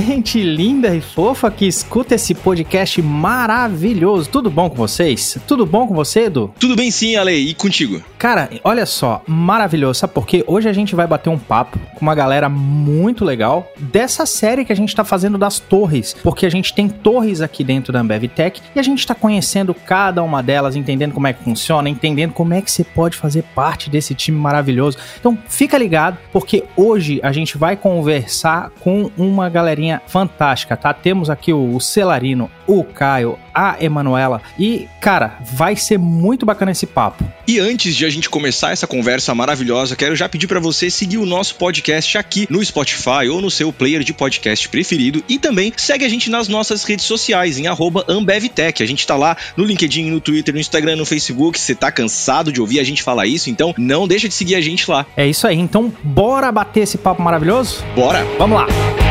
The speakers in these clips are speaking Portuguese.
gente linda e fofa que escuta esse podcast maravilhoso. Tudo bom com vocês? Tudo bom com você, Edu? Tudo bem sim, Ale, e contigo? Cara, olha só, maravilhoso. Sabe por quê? Hoje a gente vai bater um papo com uma galera muito legal dessa série que a gente tá fazendo das torres, porque a gente tem torres aqui dentro da Ambev Tech e a gente tá conhecendo cada uma delas, entendendo como é que funciona, entendendo como é que você pode fazer parte desse time maravilhoso. Então, fica ligado, porque hoje a gente vai conversar com uma galerinha fantástica, tá? Temos aqui o, Celarino, o Caio, a Emanuela e, cara, vai ser muito bacana esse papo. E antes de a gente começar essa conversa maravilhosa, quero já pedir para você seguir o nosso podcast aqui no Spotify ou no seu player de podcast preferido e também segue a gente nas nossas redes sociais em @ambevtech. A gente tá lá no LinkedIn, no Twitter, no Instagram, no Facebook. Você tá cansado de ouvir a gente falar isso? Então não deixa de seguir a gente lá. É isso aí. Então bora bater esse papo maravilhoso? Bora. Vamos lá.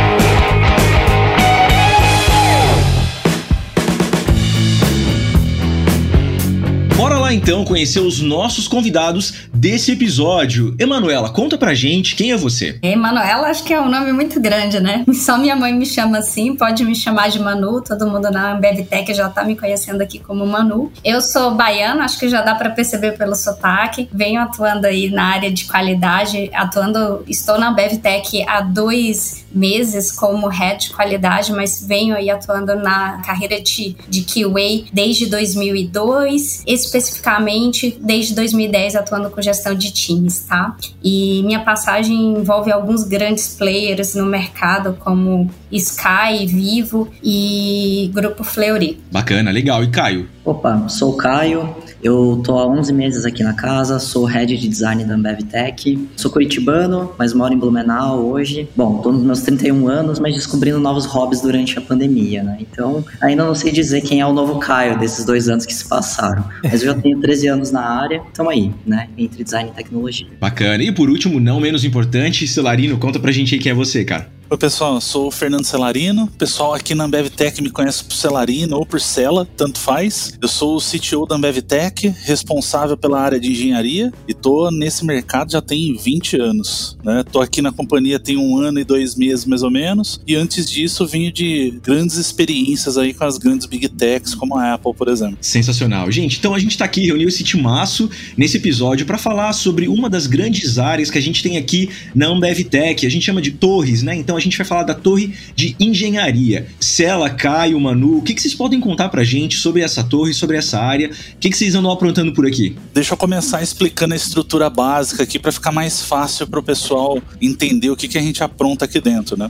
Então conhecer os nossos convidados desse episódio. Emanuela, conta pra gente quem é você. Emanuela, acho que é um nome muito grande, né? Só minha mãe me chama assim, pode me chamar de Manu, todo mundo na BevTech já tá me conhecendo aqui como Manu. Eu sou baiana, acho que já dá para perceber pelo sotaque. Venho atuando aí na área de qualidade, atuando, estou na BevTech há dois meses como head de qualidade, mas venho aí atuando na carreira de, de QA desde 2002. Esse especificamente desde 2010 atuando com de times, tá? E minha passagem envolve alguns grandes players no mercado, como Sky, Vivo e Grupo Fleury. Bacana, legal. E Caio? Opa, sou o Caio, eu tô há 11 meses aqui na casa, sou head de design da Ambev Tech. Sou curitibano, mas moro em Blumenau hoje. Bom, tô nos meus 31 anos, mas descobrindo novos hobbies durante a pandemia, né? Então, ainda não sei dizer quem é o novo Caio desses dois anos que se passaram. Mas eu já tenho 13 anos na área, então aí, né? Entre design e tecnologia. Bacana. E por último, não menos importante, Celarino, conta pra gente aí quem é você, cara. Oi, pessoal, eu sou o Fernando Celarino. Pessoal aqui na AmbevTech me conhece por Celarino ou por Cela, tanto faz. Eu sou o CTO da AmbevTech, responsável pela área de engenharia e tô nesse mercado já tem 20 anos. Né? Tô aqui na companhia tem um ano e dois meses mais ou menos. E antes disso, venho de grandes experiências aí com as grandes Big Techs, como a Apple, por exemplo. Sensacional. Gente, então a gente tá aqui, reuniu esse timaço nesse episódio para falar sobre uma das grandes áreas que a gente tem aqui na AmbevTech. A gente chama de torres, né? Então a gente vai falar da torre de engenharia. Cela, Caio, Manu, o que, que vocês podem contar pra gente sobre essa torre, sobre essa área? O que, que vocês andam aprontando por aqui? Deixa eu começar explicando a estrutura básica aqui para ficar mais fácil para o pessoal entender o que, que a gente apronta aqui dentro, né?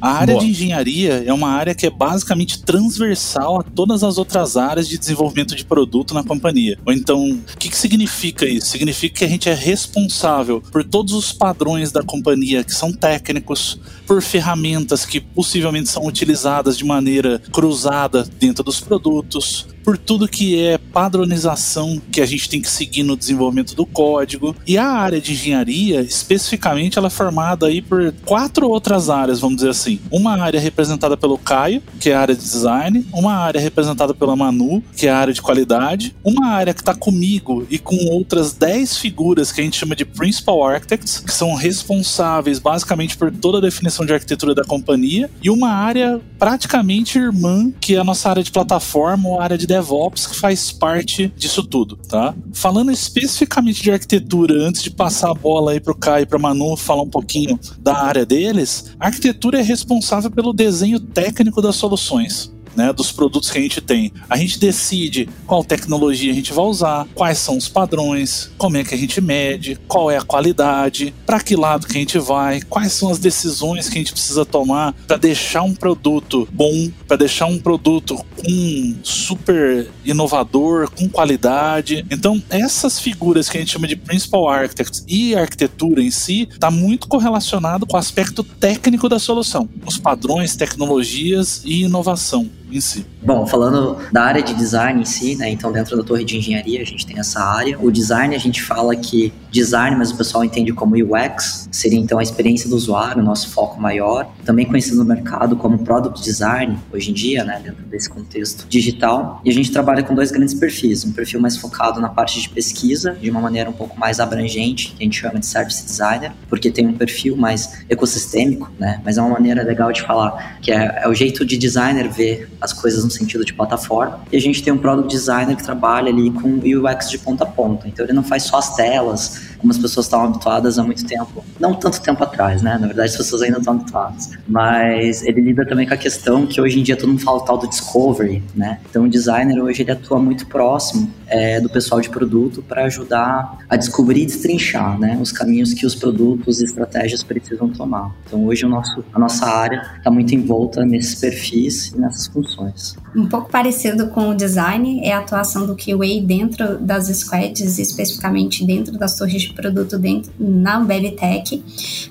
A área Boa. de engenharia é uma área que é basicamente transversal a todas as outras áreas de desenvolvimento de produto na companhia. Ou então, o que, que significa isso? Significa que a gente é responsável por todos os padrões da companhia que são técnicos, por ferramentas que possivelmente são utilizadas de maneira cruzada dentro dos produtos, por tudo que é padronização que a gente tem que seguir no desenvolvimento do código. E a área de engenharia, especificamente, ela é formada aí por quatro outras áreas, vamos dizer assim. Uma área representada pelo Caio, que é a área de design, uma área representada pela Manu, que é a área de qualidade, uma área que está comigo e com outras 10 figuras que a gente chama de Principal Architects, que são responsáveis basicamente por toda a definição de arquitetura da companhia, e uma área praticamente irmã, que é a nossa área de plataforma ou área de DevOps que faz parte disso tudo, tá? Falando especificamente de arquitetura, antes de passar a bola aí pro Caio e pra Manu falar um pouquinho da área deles, a arquitetura é responsável pelo desenho técnico das soluções né, dos produtos que a gente tem. A gente decide qual tecnologia a gente vai usar, quais são os padrões, como é que a gente mede, qual é a qualidade, para que lado que a gente vai, quais são as decisões que a gente precisa tomar para deixar um produto bom, para deixar um produto com super inovador, com qualidade. Então, essas figuras que a gente chama de principal architects e a arquitetura em si está muito correlacionado com o aspecto técnico da solução, os padrões, tecnologias e inovação. Em si. Bom, falando da área de design em si, né? Então, dentro da torre de engenharia, a gente tem essa área. O design, a gente fala que design, mas o pessoal entende como UX, seria então a experiência do usuário, o nosso foco maior. Também conhecido no mercado como product design, hoje em dia, né? Dentro desse contexto digital. E a gente trabalha com dois grandes perfis. Um perfil mais focado na parte de pesquisa, de uma maneira um pouco mais abrangente, que a gente chama de service designer, porque tem um perfil mais ecossistêmico, né? Mas é uma maneira legal de falar que é, é o jeito de designer ver as coisas no sentido de plataforma. E a gente tem um product designer que trabalha ali com UX de ponta a ponta. Então ele não faz só as telas, como as pessoas estavam habituadas há muito tempo. Não tanto tempo atrás, né? Na verdade, as pessoas ainda estão habituadas. Mas ele lida também com a questão que hoje em dia todo mundo fala o tal do discovery, né? Então o designer hoje ele atua muito próximo é, do pessoal de produto para ajudar a descobrir e destrinchar, né? Os caminhos que os produtos e estratégias precisam tomar. Então hoje o nosso, a nossa área está muito envolta nesses perfis e nessas funções. Um pouco parecido com o design é a atuação do QA dentro das squads, especificamente dentro das torres de produto dentro na Ambev Tech.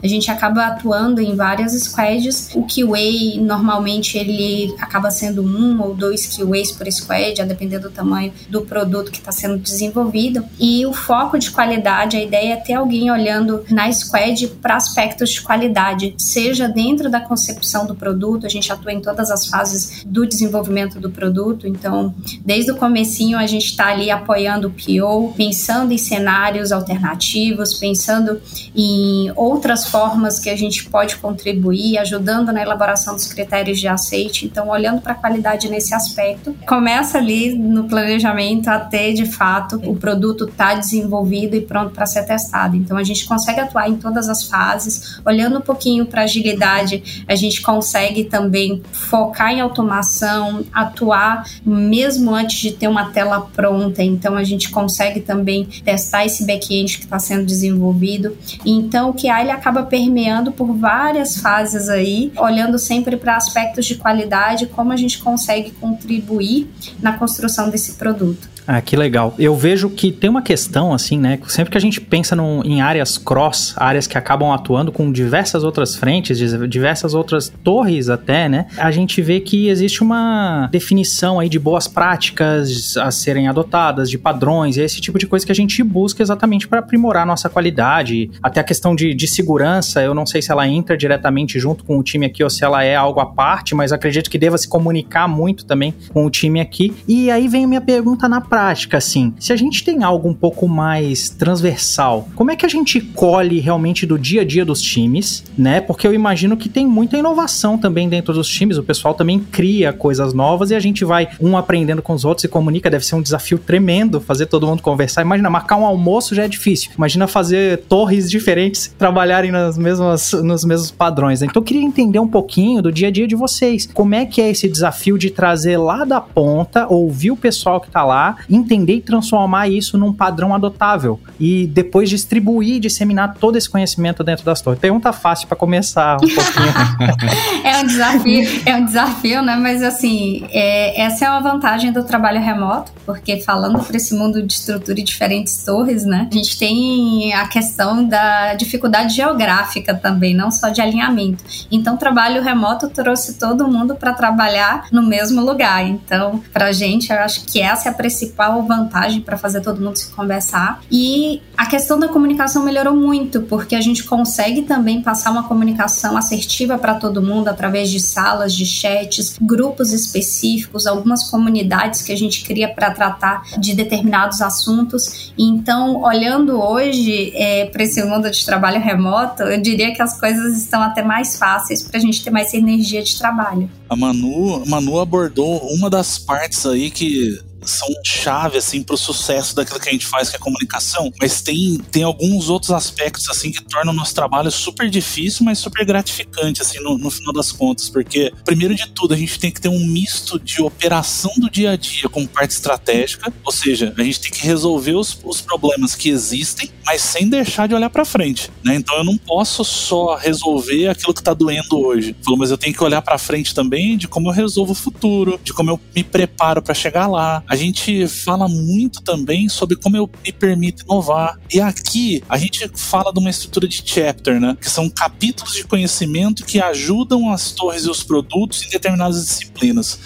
A gente acaba atuando em várias squads. O QA normalmente ele acaba sendo um ou dois QAs por squad, a depender do tamanho do produto que está sendo desenvolvido. E o foco de qualidade, a ideia é ter alguém olhando na squad para aspectos de qualidade, seja dentro da concepção do produto, a gente atua em todas as fases do desenvolvimento do produto, então desde o comecinho a gente está ali apoiando o PO, pensando em cenários alternativos, pensando em outras formas que a gente pode contribuir, ajudando na elaboração dos critérios de aceite, então olhando para a qualidade nesse aspecto. Começa ali no planejamento a ter de fato o produto está desenvolvido e pronto para ser testado. Então a gente consegue atuar em todas as fases, olhando um pouquinho para agilidade, a gente consegue também focar em automação, atuar mesmo antes de ter uma tela pronta. Então a gente consegue também testar esse back-end que está sendo desenvolvido. Então o QA ele acaba permeando por várias fases aí, olhando sempre para aspectos de qualidade, como a gente consegue contribuir na construção desse produto. Ah, que legal. Eu vejo que tem uma questão, assim, né? Sempre que a gente pensa no, em áreas cross, áreas que acabam atuando com diversas outras frentes, diversas outras torres até, né? A gente vê que existe uma definição aí de boas práticas a serem adotadas, de padrões, e esse tipo de coisa que a gente busca exatamente para aprimorar a nossa qualidade. Até a questão de, de segurança, eu não sei se ela entra diretamente junto com o time aqui ou se ela é algo à parte, mas acredito que deva se comunicar muito também com o time aqui. E aí vem a minha pergunta na prática prática, assim, se a gente tem algo um pouco mais transversal, como é que a gente colhe realmente do dia a dia dos times, né? Porque eu imagino que tem muita inovação também dentro dos times, o pessoal também cria coisas novas e a gente vai um aprendendo com os outros e comunica, deve ser um desafio tremendo fazer todo mundo conversar. Imagina, marcar um almoço já é difícil. Imagina fazer torres diferentes trabalharem nas mesmas, nos mesmos padrões. Né? Então eu queria entender um pouquinho do dia a dia de vocês. Como é que é esse desafio de trazer lá da ponta, ouvir o pessoal que tá lá entender e transformar isso num padrão adotável e depois distribuir e disseminar todo esse conhecimento dentro das torres. Pergunta fácil para começar um pouquinho. é um desafio, é um desafio, né? Mas assim, é, essa é uma vantagem do trabalho remoto, porque falando para esse mundo de estrutura e diferentes torres, né? A gente tem a questão da dificuldade geográfica também, não só de alinhamento. Então, trabalho remoto trouxe todo mundo para trabalhar no mesmo lugar. Então, para gente, eu acho que essa é a principal principal vantagem para fazer todo mundo se conversar. E a questão da comunicação melhorou muito, porque a gente consegue também passar uma comunicação assertiva para todo mundo através de salas, de chats, grupos específicos, algumas comunidades que a gente cria para tratar de determinados assuntos. Então, olhando hoje é, para esse mundo de trabalho remoto, eu diria que as coisas estão até mais fáceis para a gente ter mais energia de trabalho. A Manu, Manu abordou uma das partes aí que são chave assim para o sucesso daquilo que a gente faz que é comunicação, mas tem tem alguns outros aspectos assim que tornam o nosso trabalho super difícil, mas super gratificante assim no, no final das contas, porque primeiro de tudo a gente tem que ter um misto de operação do dia a dia com parte estratégica, ou seja, a gente tem que resolver os, os problemas que existem, mas sem deixar de olhar para frente, né? Então eu não posso só resolver aquilo que está doendo hoje, mas eu tenho que olhar para frente também de como eu resolvo o futuro, de como eu me preparo para chegar lá. A gente fala muito também sobre como eu me permito inovar. E aqui a gente fala de uma estrutura de chapter, né? Que são capítulos de conhecimento que ajudam as torres e os produtos em determinadas disciplinas.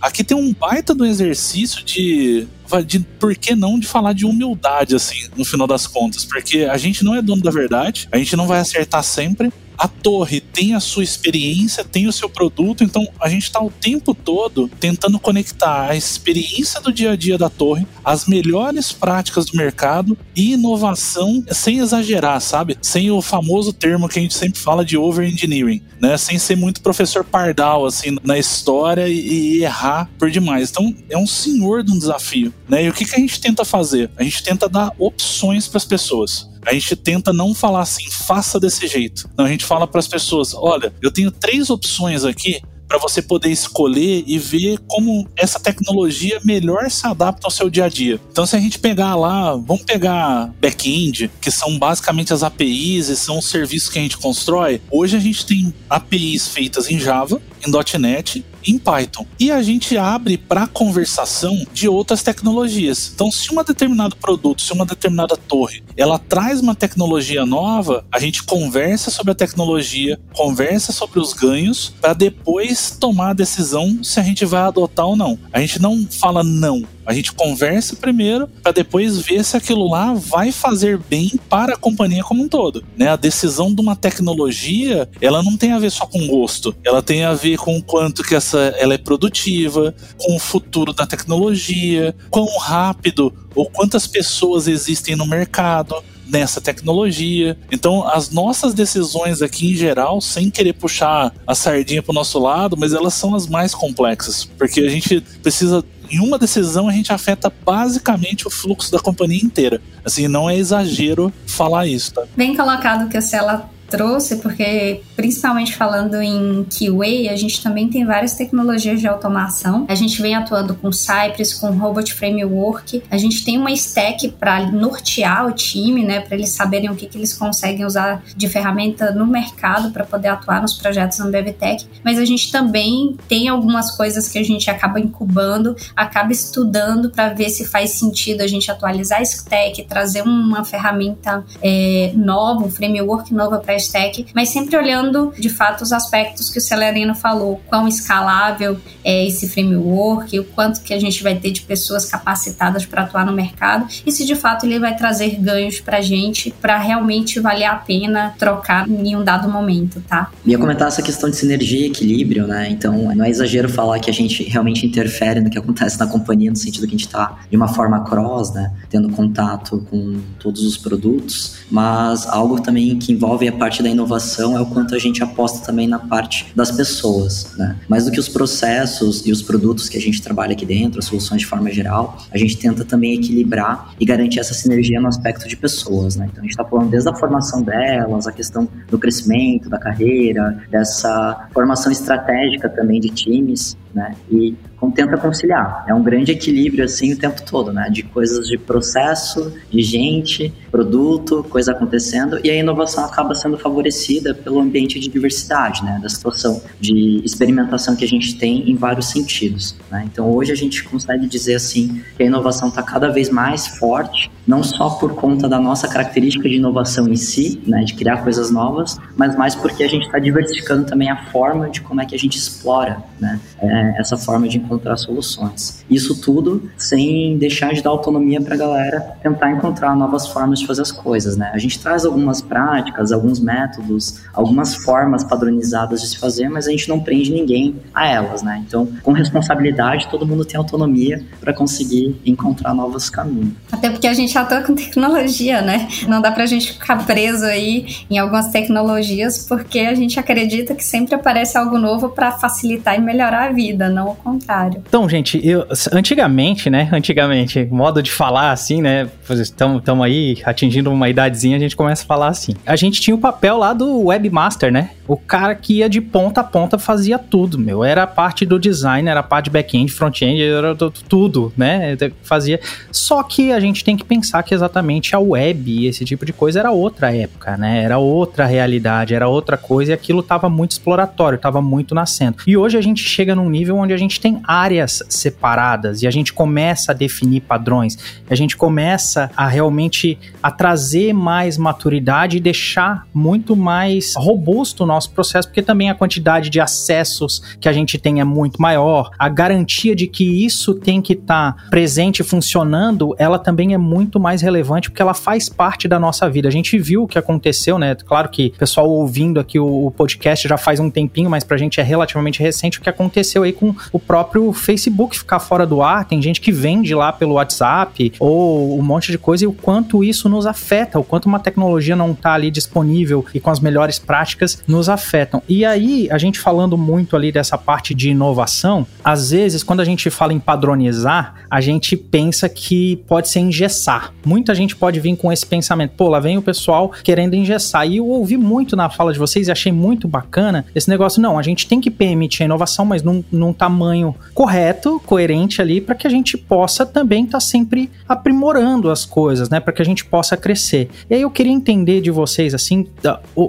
aqui tem um baita do exercício de de por que não de falar de humildade, assim, no final das contas. Porque a gente não é dono da verdade, a gente não vai acertar sempre, a torre tem a sua experiência, tem o seu produto, então a gente está o tempo todo tentando conectar a experiência do dia a dia da torre, as melhores práticas do mercado e inovação sem exagerar, sabe? Sem o famoso termo que a gente sempre fala de over-engineering, né? Sem ser muito professor pardal, assim, na história e, e errar por demais. Então é um senhor de um desafio, né? E o que, que a gente tenta fazer? A gente tenta dar opções para as pessoas. A gente tenta não falar assim, faça desse jeito. Não, a gente fala para as pessoas: olha, eu tenho três opções aqui para você poder escolher e ver como essa tecnologia melhor se adapta ao seu dia a dia. Então, se a gente pegar lá, vamos pegar back-end, que são basicamente as APIs e são os serviços que a gente constrói. Hoje a gente tem APIs feitas em Java, em .NET em Python. E a gente abre para conversação de outras tecnologias. Então, se um determinado produto, se uma determinada torre, ela traz uma tecnologia nova, a gente conversa sobre a tecnologia, conversa sobre os ganhos, para depois tomar a decisão se a gente vai adotar ou não. A gente não fala não, a gente conversa primeiro para depois ver se aquilo lá vai fazer bem para a companhia como um todo. Né? A decisão de uma tecnologia, ela não tem a ver só com gosto, ela tem a ver com o quanto que essa ela é produtiva, com o futuro da tecnologia, quão rápido ou quantas pessoas existem no mercado nessa tecnologia. Então, as nossas decisões aqui em geral, sem querer puxar a sardinha para o nosso lado, mas elas são as mais complexas, porque a gente precisa em uma decisão a gente afeta basicamente o fluxo da companhia inteira. Assim, não é exagero falar isso, tá? Bem colocado que a Cela trouxe, porque principalmente falando em QA, a gente também tem várias tecnologias de automação. A gente vem atuando com Cypress, com Robot Framework. A gente tem uma stack para nortear o time, né, para eles saberem o que, que eles conseguem usar de ferramenta no mercado para poder atuar nos projetos no BevTech. Mas a gente também tem algumas coisas que a gente acaba incubando, acaba estudando para ver se faz sentido a gente atualizar a stack, trazer uma ferramenta é, nova, um framework novo para stack, mas sempre olhando de fato os aspectos que o Celerino falou, quão escalável é esse framework, o quanto que a gente vai ter de pessoas capacitadas para atuar no mercado e se de fato ele vai trazer ganhos para a gente para realmente valer a pena trocar em um dado momento, tá? Ia comentar essa questão de sinergia e equilíbrio, né? Então não é exagero falar que a gente realmente interfere no que acontece na companhia no sentido que a gente está de uma forma cross, né? Tendo contato com todos os produtos, mas algo também que envolve a parte parte da inovação é o quanto a gente aposta também na parte das pessoas, né? Mais do que os processos e os produtos que a gente trabalha aqui dentro, as soluções de forma geral, a gente tenta também equilibrar e garantir essa sinergia no aspecto de pessoas, né? Então a gente está falando desde a formação delas, a questão do crescimento da carreira, dessa formação estratégica também de times, né? E tenta conciliar. É um grande equilíbrio assim o tempo todo, né? De coisas de processo, de gente, produto, coisa acontecendo e a inovação acaba sendo favorecida pelo ambiente de diversidade, né? Da situação de experimentação que a gente tem em vários sentidos, né? Então hoje a gente consegue dizer assim que a inovação está cada vez mais forte, não só por conta da nossa característica de inovação em si, né? De criar coisas novas, mas mais porque a gente está diversificando também a forma de como é que a gente explora, né? É, essa forma de encontrar soluções. Isso tudo sem deixar de dar autonomia para a galera tentar encontrar novas formas de fazer as coisas, né? A gente traz algumas práticas, alguns métodos, algumas formas padronizadas de se fazer, mas a gente não prende ninguém a elas, né? Então, com responsabilidade, todo mundo tem autonomia para conseguir encontrar novos caminhos. Até porque a gente atua com tecnologia, né? Não dá para a gente ficar preso aí em algumas tecnologias, porque a gente acredita que sempre aparece algo novo para facilitar e melhorar a vida, não o contrário. Então, gente, eu antigamente, né? Antigamente, modo de falar assim, né? Estamos aí atingindo uma idadezinha, a gente começa a falar assim. A gente tinha o papel lá do webmaster, né? O cara que ia de ponta a ponta fazia tudo, meu. Era a parte do design, era a parte de back-end, front-end, era tudo, né? Fazia. Só que a gente tem que pensar que exatamente a web e esse tipo de coisa era outra época, né? Era outra realidade, era outra coisa e aquilo tava muito exploratório, tava muito nascendo. E hoje a gente chega num nível onde a gente tem áreas separadas e a gente começa a definir padrões, a gente começa a realmente a trazer mais maturidade e deixar muito mais robusto o nosso processo, porque também a quantidade de acessos que a gente tem é muito maior, a garantia de que isso tem que estar tá presente e funcionando, ela também é muito mais relevante, porque ela faz parte da nossa vida. A gente viu o que aconteceu, né? Claro que o pessoal ouvindo aqui o podcast já faz um tempinho, mas pra gente é relativamente recente o que aconteceu aí com o próprio Facebook ficar fora do ar. Tem gente que vende lá pelo WhatsApp ou um monte de coisa e o quanto isso nos afeta, o quanto uma tecnologia não tá ali disponível e com as melhores práticas nos afetam. E aí, a gente falando muito ali dessa parte de inovação, às vezes, quando a gente fala em padronizar, a gente pensa que pode ser engessar. Muita gente pode vir com esse pensamento, pô, lá vem o pessoal querendo engessar. E eu ouvi muito na fala de vocês e achei muito bacana esse negócio. Não, a gente tem que permitir a inovação, mas num, num tamanho correto, coerente ali, para que a gente possa também estar tá sempre aprimorando as coisas, né? Para que a gente possa crescer. E aí eu queria entender de vocês, assim,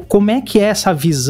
como é que é essa visão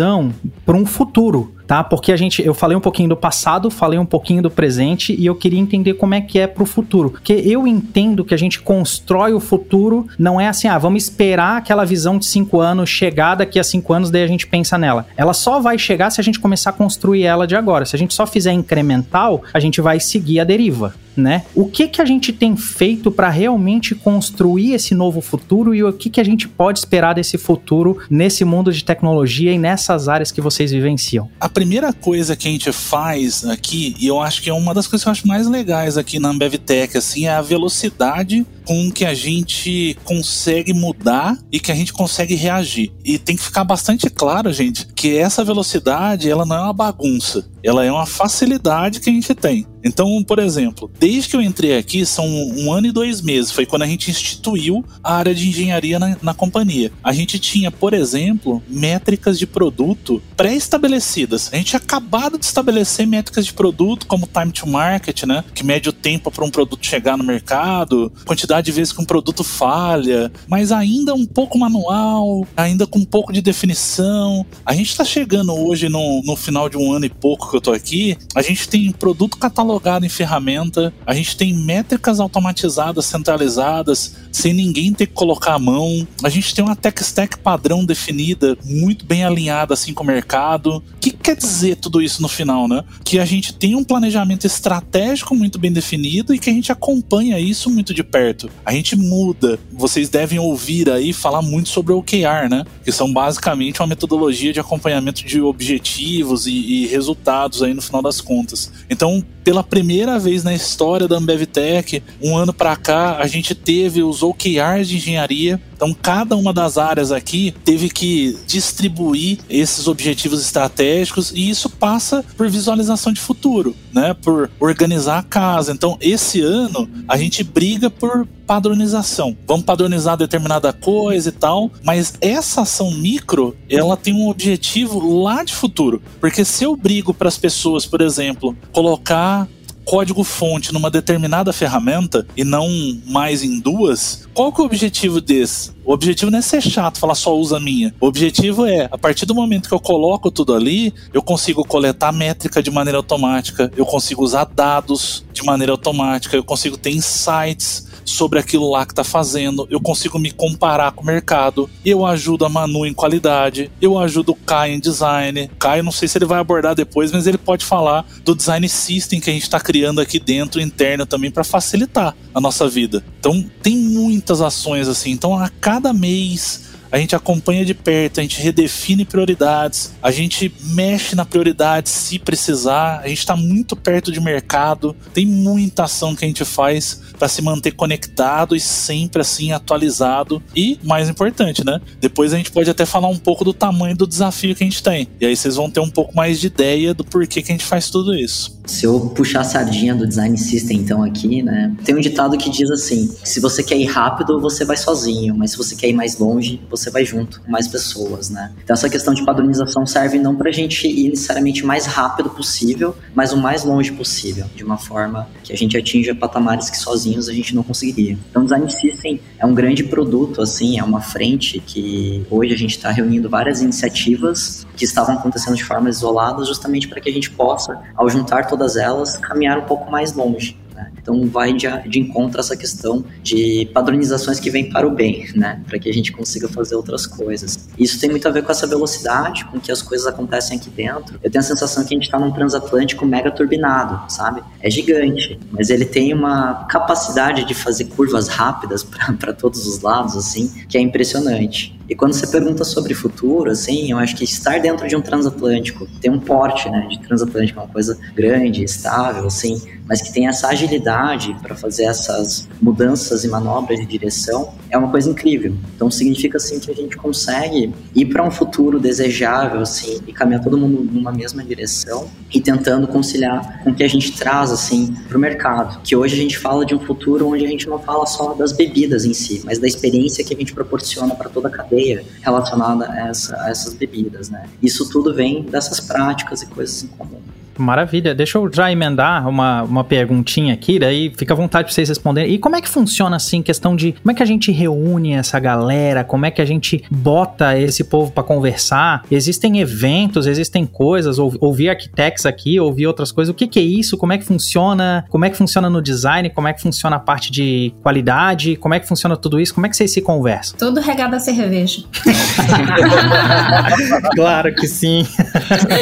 para um futuro tá? Porque a gente, eu falei um pouquinho do passado, falei um pouquinho do presente e eu queria entender como é que é pro futuro. Porque eu entendo que a gente constrói o futuro, não é assim, ah, vamos esperar aquela visão de cinco anos chegar daqui a cinco anos, daí a gente pensa nela. Ela só vai chegar se a gente começar a construir ela de agora. Se a gente só fizer incremental, a gente vai seguir a deriva né? O que que a gente tem feito para realmente construir esse novo futuro e o que que a gente pode esperar desse futuro nesse mundo de tecnologia e nessas áreas que vocês vivenciam? A primeira coisa que a gente faz aqui, e eu acho que é uma das coisas que eu acho mais legais aqui na AmbevTech, assim, é a velocidade com que a gente consegue mudar e que a gente consegue reagir. E tem que ficar bastante claro, gente, que essa velocidade, ela não é uma bagunça, ela é uma facilidade que a gente tem. Então, por exemplo, desde que eu entrei aqui, são um ano e dois meses, foi quando a gente instituiu a área de engenharia na, na companhia. A gente tinha, por exemplo, métricas de produto pré-estabelecidas. A gente tinha acabado de estabelecer métricas de produto, como time to market, né? Que mede o tempo para um produto chegar no mercado, quantidade de vezes que um produto falha, mas ainda um pouco manual, ainda com um pouco de definição. A gente está chegando hoje no, no final de um ano e pouco que eu tô aqui, a gente tem produto catalogado catalogado em ferramenta, a gente tem métricas automatizadas, centralizadas, sem ninguém ter que colocar a mão. A gente tem uma tech stack padrão definida, muito bem alinhada assim com o mercado. O que quer dizer tudo isso no final, né? Que a gente tem um planejamento estratégico muito bem definido e que a gente acompanha isso muito de perto. A gente muda. Vocês devem ouvir aí falar muito sobre o OKR, né? Que são basicamente uma metodologia de acompanhamento de objetivos e, e resultados aí no final das contas. Então, pela primeira vez na história da AmbevTech, um ano para cá, a gente teve os OKRs de engenharia. Então, cada uma das áreas aqui teve que distribuir esses objetivos estratégicos e isso passa por visualização de futuro, né? Por organizar a casa. Então, esse ano a gente briga por padronização. Vamos padronizar determinada coisa e tal, mas essa ação micro, ela tem um objetivo lá de futuro. Porque se eu brigo para as pessoas, por exemplo, colocar código-fonte numa determinada ferramenta e não mais em duas, qual que é o objetivo desse? O objetivo não é ser chato, falar só usa a minha. O objetivo é, a partir do momento que eu coloco tudo ali, eu consigo coletar métrica de maneira automática, eu consigo usar dados de maneira automática, eu consigo ter insights sobre aquilo lá que está fazendo, eu consigo me comparar com o mercado, eu ajudo a Manu em qualidade, eu ajudo o Kai em design. Kai, não sei se ele vai abordar depois, mas ele pode falar do design system que a gente está criando aqui dentro, interno também, para facilitar a nossa vida. Então, tem muitas ações assim. Então, a cada mês a gente acompanha de perto, a gente redefine prioridades, a gente mexe na prioridade se precisar, a gente está muito perto de mercado, tem muita ação que a gente faz para se manter conectado e sempre assim atualizado e mais importante, né? Depois a gente pode até falar um pouco do tamanho do desafio que a gente tem. E aí vocês vão ter um pouco mais de ideia do porquê que a gente faz tudo isso. Se eu puxar a sardinha do design system então aqui, né? Tem um ditado que diz assim: se você quer ir rápido, você vai sozinho, mas se você quer ir mais longe, você vai junto com mais pessoas, né? Então essa questão de padronização serve não pra gente ir necessariamente mais rápido possível, mas o mais longe possível, de uma forma que a gente atinja patamares que sozinhos a gente não conseguiria. Então design system é um grande produto, assim, é uma frente que hoje a gente está reunindo várias iniciativas que estavam acontecendo de forma isolada, justamente para que a gente possa, ao juntar todas elas, caminhar um pouco mais longe. né? Então vai de, de encontro a essa questão de padronizações que vêm para o bem, né? Para que a gente consiga fazer outras coisas. Isso tem muito a ver com essa velocidade com que as coisas acontecem aqui dentro. Eu tenho a sensação que a gente está num transatlântico mega turbinado, sabe? É gigante, mas ele tem uma capacidade de fazer curvas rápidas para todos os lados, assim, que é impressionante. E quando você pergunta sobre futuro, assim, eu acho que estar dentro de um transatlântico, tem um porte, né, de transatlântico, é uma coisa grande, estável, assim, mas que tem essa agilidade para fazer essas mudanças e manobras de direção, é uma coisa incrível. Então significa assim que a gente consegue ir para um futuro desejável, assim, e caminhar todo mundo numa mesma direção e tentando conciliar com o que a gente traz assim para o mercado. Que hoje a gente fala de um futuro onde a gente não fala só das bebidas em si, mas da experiência que a gente proporciona para toda a cadeia relacionada a, essa, a essas bebidas, né? Isso tudo vem dessas práticas e coisas em comum. Maravilha. Deixa eu já emendar uma, uma perguntinha aqui, daí fica à vontade para vocês responderem. E como é que funciona assim, questão de como é que a gente reúne essa galera, como é que a gente bota esse povo para conversar? Existem eventos, existem coisas, ou, ouvir arquitetos aqui, ouvir outras coisas. O que, que é isso? Como é que funciona? Como é que funciona no design? Como é que funciona a parte de qualidade? Como é que funciona tudo isso? Como é que vocês se conversam? Tudo regado a cerveja. claro que sim.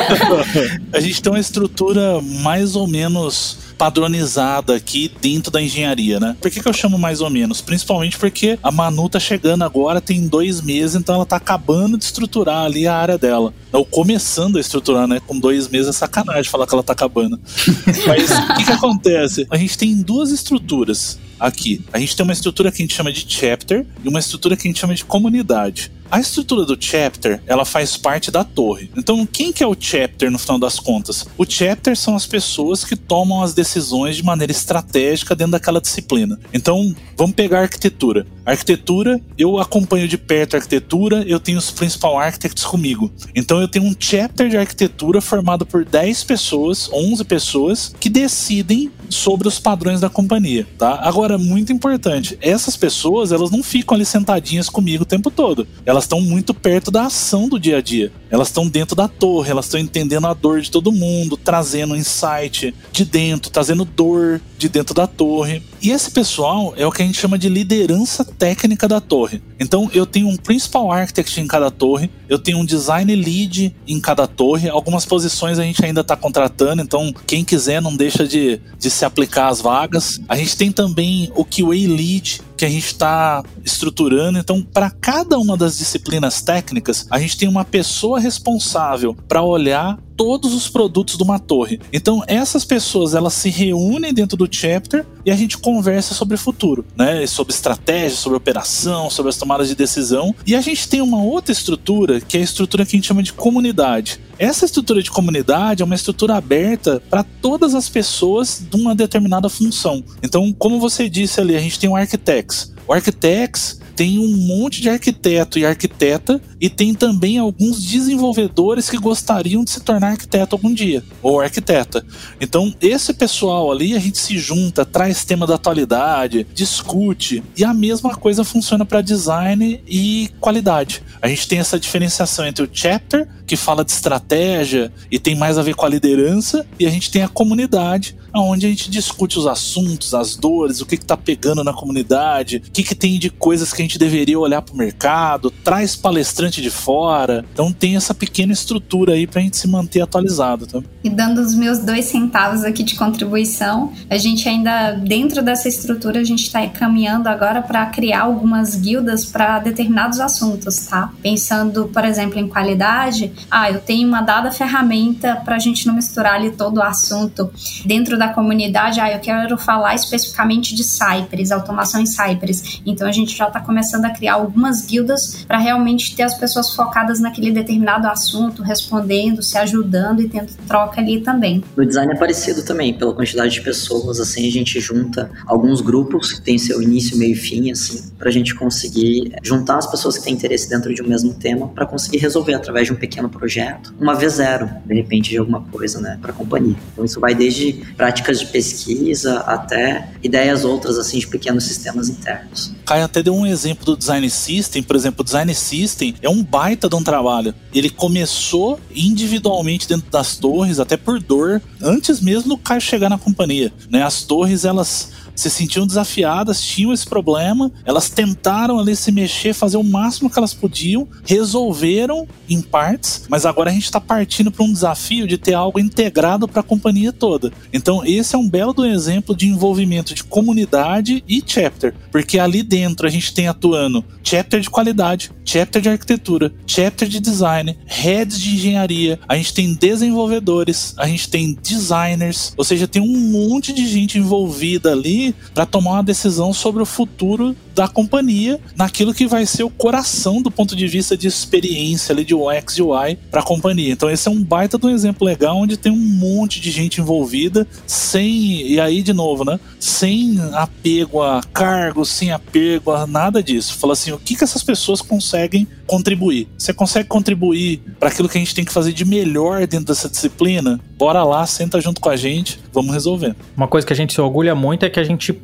a gente tem uma estrutura estrutura mais ou menos padronizada aqui dentro da engenharia, né? Por que, que eu chamo mais ou menos? Principalmente porque a Manu tá chegando agora, tem dois meses, então ela tá acabando de estruturar ali a área dela. Ou começando a estruturar, né? Com dois meses é sacanagem falar que ela tá acabando. Mas o que, que acontece? A gente tem duas estruturas aqui. A gente tem uma estrutura que a gente chama de chapter e uma estrutura que a gente chama de comunidade. A estrutura do chapter, ela faz parte da torre. Então, quem que é o chapter no final das contas? O chapter são as pessoas que tomam as decisões de maneira estratégica dentro daquela disciplina. Então, vamos pegar a arquitetura. A arquitetura, eu acompanho de perto a arquitetura, eu tenho os principal architects comigo. Então, eu tenho um chapter de arquitetura formado por 10 pessoas, 11 pessoas que decidem sobre os padrões da companhia, tá? Agora, muito importante, essas pessoas, elas não ficam ali sentadinhas comigo o tempo todo. Elas elas estão muito perto da ação do dia a dia. Elas estão dentro da torre, elas estão entendendo a dor de todo mundo, trazendo insight de dentro, trazendo dor de dentro da torre. E esse pessoal é o que a gente chama de liderança técnica da torre. Então eu tenho um principal architect em cada torre, eu tenho um design lead em cada torre. Algumas posições a gente ainda está contratando, então quem quiser não deixa de, de se aplicar às vagas. A gente tem também o QA lead que a gente está estruturando. Então, para cada uma das disciplinas técnicas, a gente tem uma pessoa responsável para olhar todos os produtos de uma torre. Então essas pessoas elas se reúnem dentro do chapter e a gente conversa sobre o futuro, né? Sobre estratégia, sobre operação, sobre as tomadas de decisão. E a gente tem uma outra estrutura que é a estrutura que a gente chama de comunidade. Essa estrutura de comunidade é uma estrutura aberta para todas as pessoas de uma determinada função. Então, como você disse ali, a gente tem o Architects. O Architects tem um monte de arquiteto e arquiteta e tem também alguns desenvolvedores que gostariam de se tornar arquiteto algum dia, ou arquiteta. Então, esse pessoal ali, a gente se junta, traz tema da atualidade, discute, e a mesma coisa funciona para design e qualidade. A gente tem essa diferenciação entre o chapter, que fala de estratégia e tem mais a ver com a liderança, e a gente tem a comunidade, onde a gente discute os assuntos, as dores, o que está pegando na comunidade, o que, que tem de coisas que a gente deveria olhar para o mercado, traz palestrante de fora. Então tem essa pequena estrutura aí para a gente se manter atualizado. Tá? E dando os meus dois centavos aqui de contribuição, a gente ainda, dentro dessa estrutura, a gente está caminhando agora para criar algumas guildas para determinados assuntos, tá? Pensando, por exemplo, em qualidade, ah, eu tenho uma dada ferramenta para a gente não misturar ali todo o assunto dentro da da comunidade, ah, eu quero falar especificamente de Cypress, automação em Cypress. Então a gente já está começando a criar algumas guildas para realmente ter as pessoas focadas naquele determinado assunto, respondendo, se ajudando e tendo troca ali também. No design é parecido também, pela quantidade de pessoas, assim, a gente junta alguns grupos que tem seu início, meio e fim, assim, para a gente conseguir juntar as pessoas que têm interesse dentro de um mesmo tema para conseguir resolver através de um pequeno projeto, uma vez zero, de repente, de alguma coisa, né, para a companhia. Então isso vai desde prática práticas de pesquisa até ideias outras assim de pequenos sistemas internos. Caio até deu um exemplo do design system, por exemplo, o design system é um baita de um trabalho. Ele começou individualmente dentro das torres, até por dor, antes mesmo do Caio chegar na companhia. Né? As torres elas se sentiam desafiadas, tinham esse problema, elas tentaram ali se mexer, fazer o máximo que elas podiam, resolveram em partes, mas agora a gente está partindo para um desafio de ter algo integrado para a companhia toda. Então, esse é um belo do exemplo de envolvimento de comunidade e chapter, porque ali dentro a gente tem atuando chapter de qualidade, chapter de arquitetura, chapter de design, heads de engenharia, a gente tem desenvolvedores, a gente tem designers, ou seja, tem um monte de gente envolvida ali para tomar uma decisão sobre o futuro da companhia naquilo que vai ser o coração do ponto de vista de experiência ali de UX e UI para a companhia. Então esse é um baita de um exemplo legal onde tem um monte de gente envolvida sem e aí de novo, né? Sem apego a cargos, sem apego a nada disso. Fala assim, o que que essas pessoas conseguem contribuir? Você consegue contribuir para aquilo que a gente tem que fazer de melhor dentro dessa disciplina? Bora lá, senta junto com a gente, vamos resolver. Uma coisa que a gente se orgulha muito é que a gente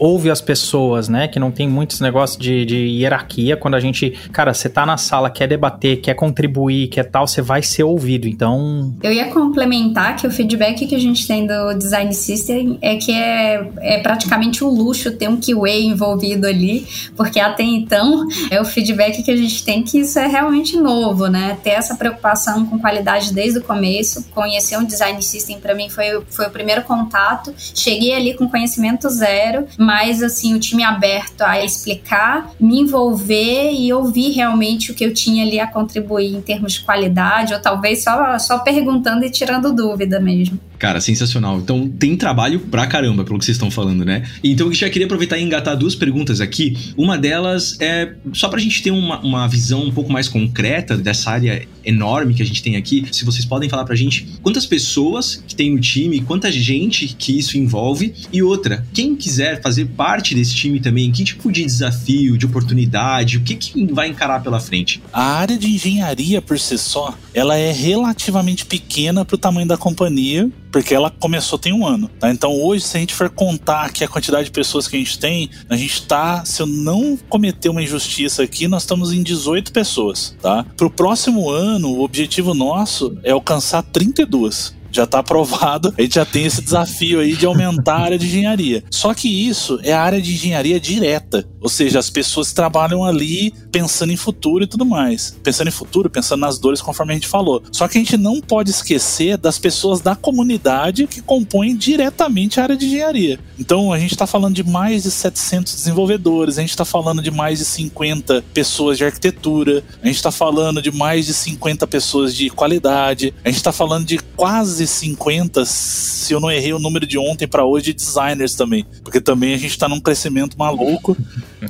ouve as pessoas, né? Que não tem muitos negócios de, de hierarquia. Quando a gente, cara, você tá na sala, quer debater, quer contribuir, quer tal, você vai ser ouvido. Então. Eu ia complementar que o feedback que a gente tem do Design System é que é, é praticamente um luxo ter um QA envolvido ali, porque até então é o feedback que a gente tem que isso é realmente novo, né? Ter essa preocupação com qualidade desde o começo. Conhecer um Design System para mim foi, foi o primeiro contato. Cheguei ali com conhecimento zero, mas assim, o time aberto a explicar, me envolver e ouvir realmente o que eu tinha ali a contribuir em termos de qualidade, ou talvez só, só perguntando e tirando dúvida mesmo. Cara, sensacional. Então tem trabalho pra caramba, pelo que vocês estão falando, né? Então eu já queria aproveitar e engatar duas perguntas aqui. Uma delas é só pra gente ter uma, uma visão um pouco mais concreta dessa área enorme que a gente tem aqui. Se vocês podem falar pra gente quantas pessoas que tem no time, quanta gente que isso envolve. E outra, quem quiser fazer parte desse time também, que tipo de desafio, de oportunidade, o que, que vai encarar pela frente? A área de engenharia por si só, ela é relativamente pequena pro tamanho da companhia porque ela começou tem um ano. Tá? Então hoje, se a gente for contar aqui a quantidade de pessoas que a gente tem, a gente está, se eu não cometer uma injustiça aqui, nós estamos em 18 pessoas. Tá? Para o próximo ano, o objetivo nosso é alcançar 32 já está aprovado, a gente já tem esse desafio aí de aumentar a área de engenharia. Só que isso é a área de engenharia direta, ou seja, as pessoas trabalham ali pensando em futuro e tudo mais. Pensando em futuro, pensando nas dores, conforme a gente falou. Só que a gente não pode esquecer das pessoas da comunidade que compõem diretamente a área de engenharia. Então a gente está falando de mais de 700 desenvolvedores, a gente está falando de mais de 50 pessoas de arquitetura, a gente está falando de mais de 50 pessoas de qualidade, a gente está falando de quase 50, se eu não errei o número de ontem para hoje, de designers também. Porque também a gente está num crescimento maluco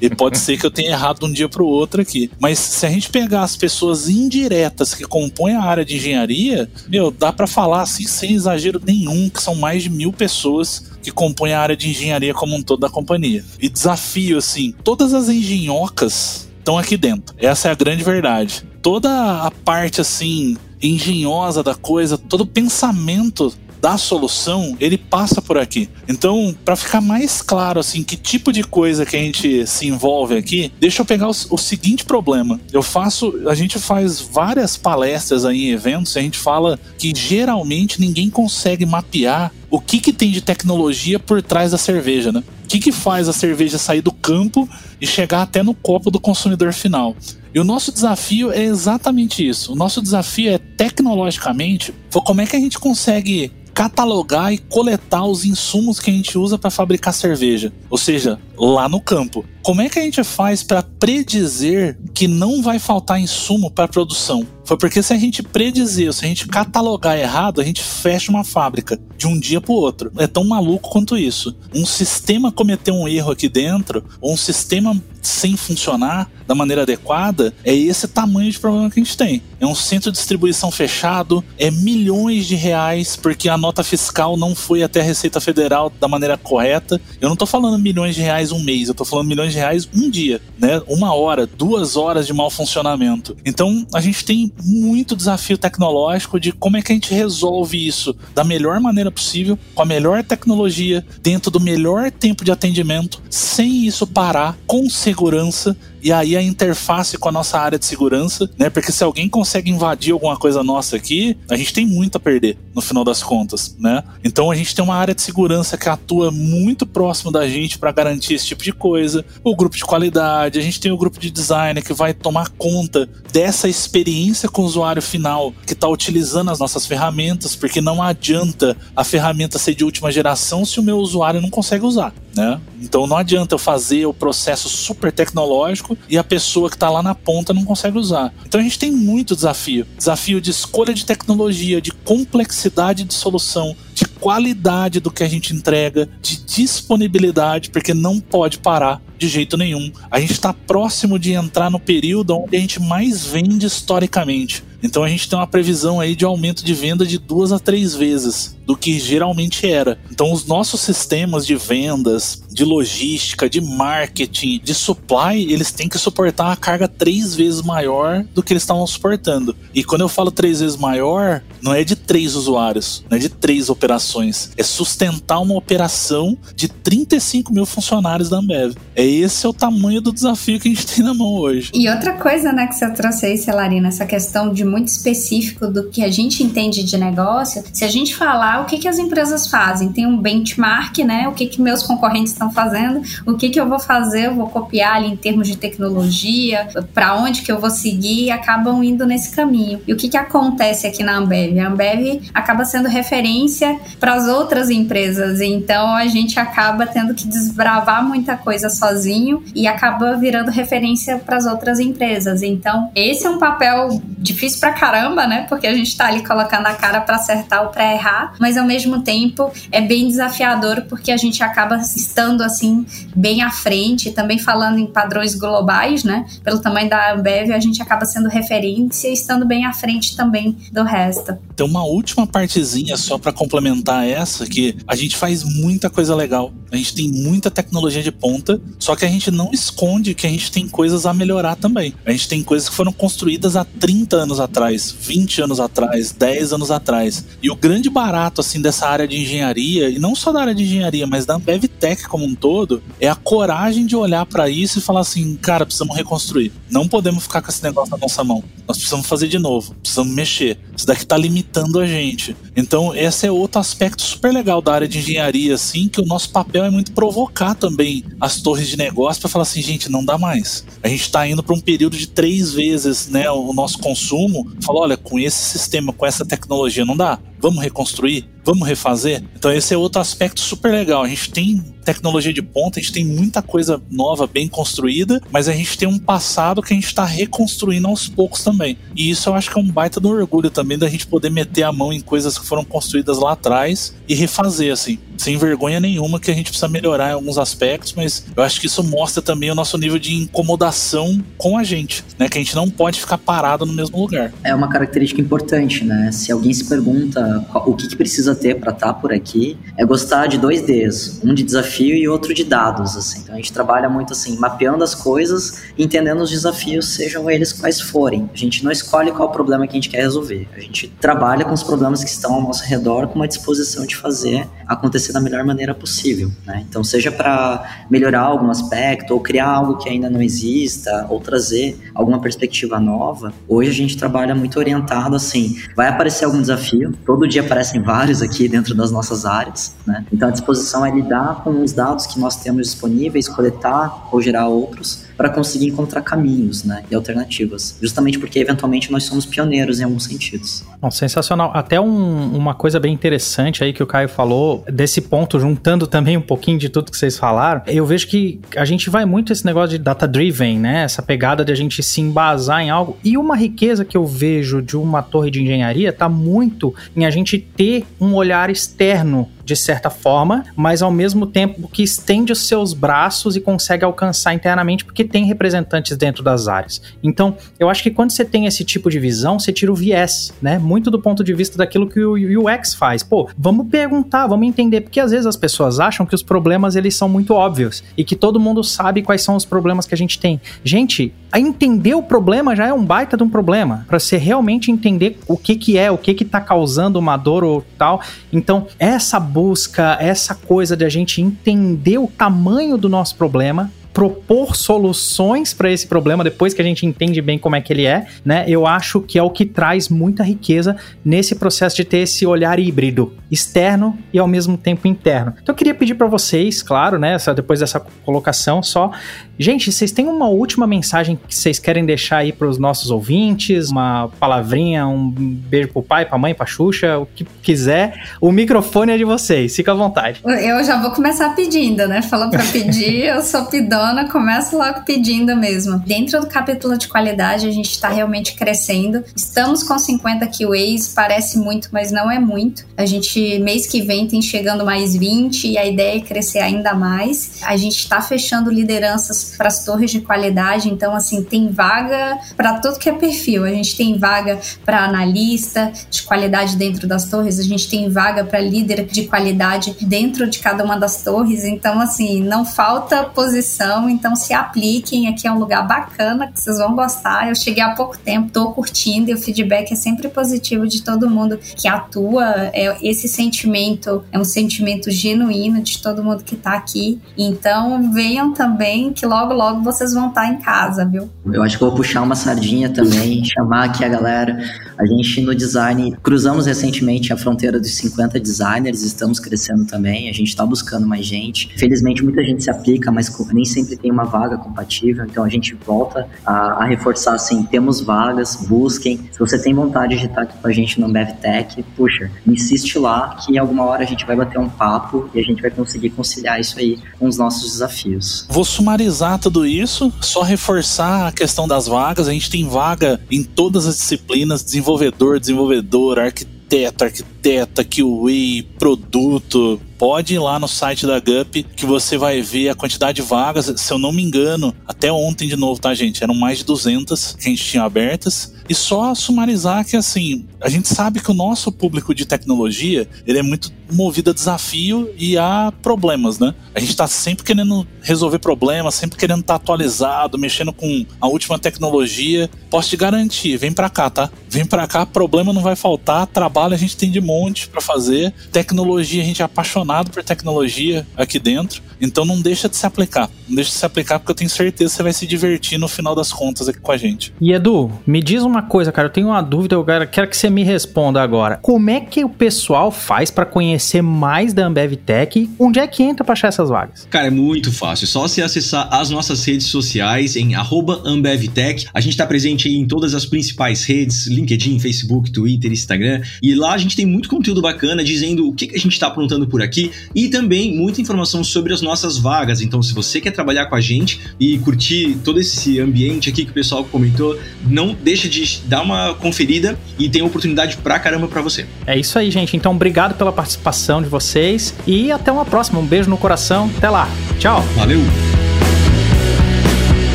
e pode ser que eu tenha errado de um dia para o outro aqui. Mas se a gente pegar as pessoas indiretas que compõem a área de engenharia, meu, dá para falar assim sem exagero nenhum que são mais de mil pessoas que compõem a área de engenharia como um todo da companhia. E desafio, assim, todas as engenhocas estão aqui dentro. Essa é a grande verdade. Toda a parte, assim, engenhosa da coisa, todo o pensamento da solução, ele passa por aqui. Então, para ficar mais claro assim, que tipo de coisa que a gente se envolve aqui, deixa eu pegar o, o, seguinte problema. Eu faço, a gente faz várias palestras aí em eventos, e a gente fala que geralmente ninguém consegue mapear o que, que tem de tecnologia por trás da cerveja, né? O que, que faz a cerveja sair do campo e chegar até no copo do consumidor final? E o nosso desafio é exatamente isso. O nosso desafio é tecnologicamente, como é que a gente consegue catalogar e coletar os insumos que a gente usa para fabricar cerveja, ou seja, lá no campo. Como é que a gente faz para predizer que não vai faltar insumo para produção? Foi porque se a gente predizer, se a gente catalogar errado, a gente fecha uma fábrica de um dia para o outro. É tão maluco quanto isso. Um sistema cometer um erro aqui dentro, ou um sistema sem funcionar da maneira adequada, é esse tamanho de problema que a gente tem. É um centro de distribuição fechado, é milhões de reais porque a nota fiscal não foi até a Receita Federal da maneira correta. Eu não estou falando milhões de reais um mês, eu estou falando milhões de reais um dia, né? Uma hora, duas horas de mau funcionamento. Então a gente tem muito desafio tecnológico de como é que a gente resolve isso da melhor maneira possível, com a melhor tecnologia, dentro do melhor tempo de atendimento, sem isso parar, com segurança e aí a interface com a nossa área de segurança, né? Porque se alguém consegue invadir alguma coisa nossa aqui, a gente tem muito a perder no final das contas, né? Então a gente tem uma área de segurança que atua muito próximo da gente para garantir esse tipo de coisa, o grupo de qualidade, a gente tem o grupo de design que vai tomar conta dessa experiência com o usuário final que está utilizando as nossas ferramentas, porque não adianta a ferramenta ser de última geração se o meu usuário não consegue usar, né? Então não adianta eu fazer o processo super tecnológico e a pessoa que está lá na ponta não consegue usar. Então a gente tem muito desafio. Desafio de escolha de tecnologia, de complexidade de solução, de qualidade do que a gente entrega, de disponibilidade, porque não pode parar de jeito nenhum. A gente está próximo de entrar no período onde a gente mais vende historicamente. Então a gente tem uma previsão aí de aumento de venda de duas a três vezes do que geralmente era. Então os nossos sistemas de vendas, de logística, de marketing, de supply, eles têm que suportar uma carga três vezes maior do que eles estavam suportando. E quando eu falo três vezes maior, não é de três usuários, não é de três operações, é sustentar uma operação de 35 mil funcionários da Ambev. É esse é o tamanho do desafio que a gente tem na mão hoje. E outra coisa, né, que você trouxe aí, Celarina, essa questão de muito específico do que a gente entende de negócio, se a gente falar o que, que as empresas fazem, tem um benchmark, né, o que, que meus concorrentes estão fazendo, o que, que eu vou fazer, eu vou copiar ali em termos de tecnologia, para onde que eu vou seguir, acabam indo nesse caminho. E o que, que acontece aqui na Ambev? A Ambev acaba sendo referência para as outras empresas, então a gente acaba tendo que desbravar muita coisa sozinho e acaba virando referência para as outras empresas. Então, esse é um papel difícil pra caramba, né? Porque a gente tá ali colocando a cara para acertar ou para errar, mas ao mesmo tempo é bem desafiador porque a gente acaba estando assim bem à frente, também falando em padrões globais, né? Pelo tamanho da Ambev, a gente acaba sendo referência e estando bem à frente também do resto. Tem uma última partezinha só para complementar essa que a gente faz muita coisa legal. A gente tem muita tecnologia de ponta, só que a gente não esconde que a gente tem coisas a melhorar também. A gente tem coisas que foram construídas há 30 anos atrás atrás, 20 anos atrás, 10 anos atrás. E o grande barato assim dessa área de engenharia, e não só da área de engenharia, mas da Ambev como um todo, é a coragem de olhar para isso e falar assim, cara, precisamos reconstruir. Não podemos ficar com esse negócio na nossa mão. Nós precisamos fazer de novo, precisamos mexer. Isso daqui tá limitando a gente. Então, esse é outro aspecto super legal da área de engenharia, assim, que o nosso papel é muito provocar também as torres de negócio para falar assim, gente, não dá mais. A gente está indo para um período de três vezes, né, o nosso consumo falou: olha, com esse sistema, com essa tecnologia não dá. Vamos reconstruir? Vamos refazer? Então, esse é outro aspecto super legal. A gente tem tecnologia de ponta, a gente tem muita coisa nova, bem construída, mas a gente tem um passado que a gente está reconstruindo aos poucos também. E isso eu acho que é um baita do orgulho também da gente poder meter a mão em coisas que foram construídas lá atrás e refazer, assim, sem vergonha nenhuma, que a gente precisa melhorar em alguns aspectos, mas eu acho que isso mostra também o nosso nível de incomodação com a gente, né? Que a gente não pode ficar parado no mesmo lugar. É uma característica importante, né? Se alguém se pergunta o que, que precisa ter para estar tá por aqui é gostar de dois Ds, um de desafio e outro de dados, assim. Então a gente trabalha muito assim, mapeando as coisas, entendendo os desafios, sejam eles quais forem. A gente não escolhe qual problema que a gente quer resolver. A gente trabalha com os problemas que estão ao nosso redor com uma disposição de fazer acontecer da melhor maneira possível, né? Então seja para melhorar algum aspecto ou criar algo que ainda não exista ou trazer alguma perspectiva nova. Hoje a gente trabalha muito orientado assim, vai aparecer algum desafio, todo todo dia aparecem vários aqui dentro das nossas áreas, né? Então a disposição é lidar com os dados que nós temos disponíveis, coletar ou gerar outros para conseguir encontrar caminhos né, e alternativas. Justamente porque, eventualmente, nós somos pioneiros em alguns sentidos. sensacional. Até um, uma coisa bem interessante aí que o Caio falou, desse ponto, juntando também um pouquinho de tudo que vocês falaram, eu vejo que a gente vai muito esse negócio de data-driven, né? Essa pegada de a gente se embasar em algo. E uma riqueza que eu vejo de uma torre de engenharia está muito em a gente ter um olhar externo de certa forma, mas ao mesmo tempo que estende os seus braços e consegue alcançar internamente, porque tem representantes dentro das áreas. Então, eu acho que quando você tem esse tipo de visão, você tira o viés, né? Muito do ponto de vista daquilo que o UX faz. Pô, vamos perguntar, vamos entender, porque às vezes as pessoas acham que os problemas eles são muito óbvios e que todo mundo sabe quais são os problemas que a gente tem. Gente, entender o problema já é um baita de um problema, para você realmente entender o que que é, o que que tá causando uma dor ou tal. Então, essa busca, essa coisa de a gente entender o tamanho do nosso problema, propor soluções para esse problema depois que a gente entende bem como é que ele é, né? Eu acho que é o que traz muita riqueza nesse processo de ter esse olhar híbrido, externo e ao mesmo tempo interno. Então eu queria pedir para vocês, claro, né, depois dessa colocação só, gente, vocês têm uma última mensagem que vocês querem deixar aí para os nossos ouvintes, uma palavrinha, um beijo pro pai, pra mãe, pra Xuxa, o que quiser. O microfone é de vocês, fica à vontade. Eu já vou começar pedindo, né? Falou para pedir, eu sou pidona funciona, começa logo pedindo mesmo. Dentro do capítulo de qualidade, a gente está realmente crescendo. Estamos com 50 QAs, parece muito, mas não é muito. A gente, mês que vem, tem chegando mais 20 e a ideia é crescer ainda mais. A gente está fechando lideranças para as torres de qualidade, então, assim, tem vaga para tudo que é perfil. A gente tem vaga para analista de qualidade dentro das torres, a gente tem vaga para líder de qualidade dentro de cada uma das torres. Então, assim, não falta posição então se apliquem. Aqui é um lugar bacana que vocês vão gostar. Eu cheguei há pouco tempo, tô curtindo e o feedback é sempre positivo de todo mundo que atua. É, esse sentimento é um sentimento genuíno de todo mundo que tá aqui. Então venham também, que logo, logo vocês vão estar tá em casa, viu? Eu acho que vou puxar uma sardinha também, chamar aqui a galera. A gente no design cruzamos recentemente a fronteira dos 50 designers, estamos crescendo também. A gente está buscando mais gente. Felizmente muita gente se aplica, mas nem sempre tem uma vaga compatível, então a gente volta a, a, reforçar assim, temos vagas, busquem. Se você tem vontade de estar aqui com a gente no BevTech, puxa, insiste lá que em alguma hora a gente vai bater um papo e a gente vai conseguir conciliar isso aí com os nossos desafios. Vou sumarizar tudo isso, só reforçar a questão das vagas. A gente tem vaga em todas as disciplinas, desenvolvedor, desenvolvedor, arquiteto, arquiteta, QA, produto, pode ir lá no site da GUP que você vai ver a quantidade de vagas. Se eu não me engano, até ontem de novo, tá, gente? Eram mais de 200 que a gente tinha abertas. E só sumarizar que, assim, a gente sabe que o nosso público de tecnologia, ele é muito movido a desafio e a problemas, né? A gente tá sempre querendo resolver problemas, sempre querendo estar tá atualizado, mexendo com a última tecnologia. Posso te garantir, vem pra cá, tá? Vem pra cá, problema não vai faltar, trabalho a gente tem de monte para fazer, tecnologia a gente é apaixonado apaixonado por tecnologia aqui dentro, então não deixa de se aplicar. Não deixa de se aplicar porque eu tenho certeza que você vai se divertir no final das contas aqui com a gente. E Edu, me diz uma coisa, cara, eu tenho uma dúvida, eu quero que você me responda agora. Como é que o pessoal faz para conhecer mais da Ambev Tech? Onde é que entra para achar essas vagas? Cara, é muito fácil. É só se acessar as nossas redes sociais em AmbevTech. A gente está presente em todas as principais redes, LinkedIn, Facebook, Twitter, Instagram. E lá a gente tem muito conteúdo bacana dizendo o que, que a gente está aprontando por aqui e também muita informação sobre as nossas vagas. Então, se você quer trabalhar com a gente e curtir todo esse ambiente aqui que o pessoal comentou, não deixa de dar uma conferida e tem oportunidade pra caramba pra você. É isso aí, gente. Então, obrigado pela participação de vocês e até uma próxima. Um beijo no coração. Até lá. Tchau. Valeu.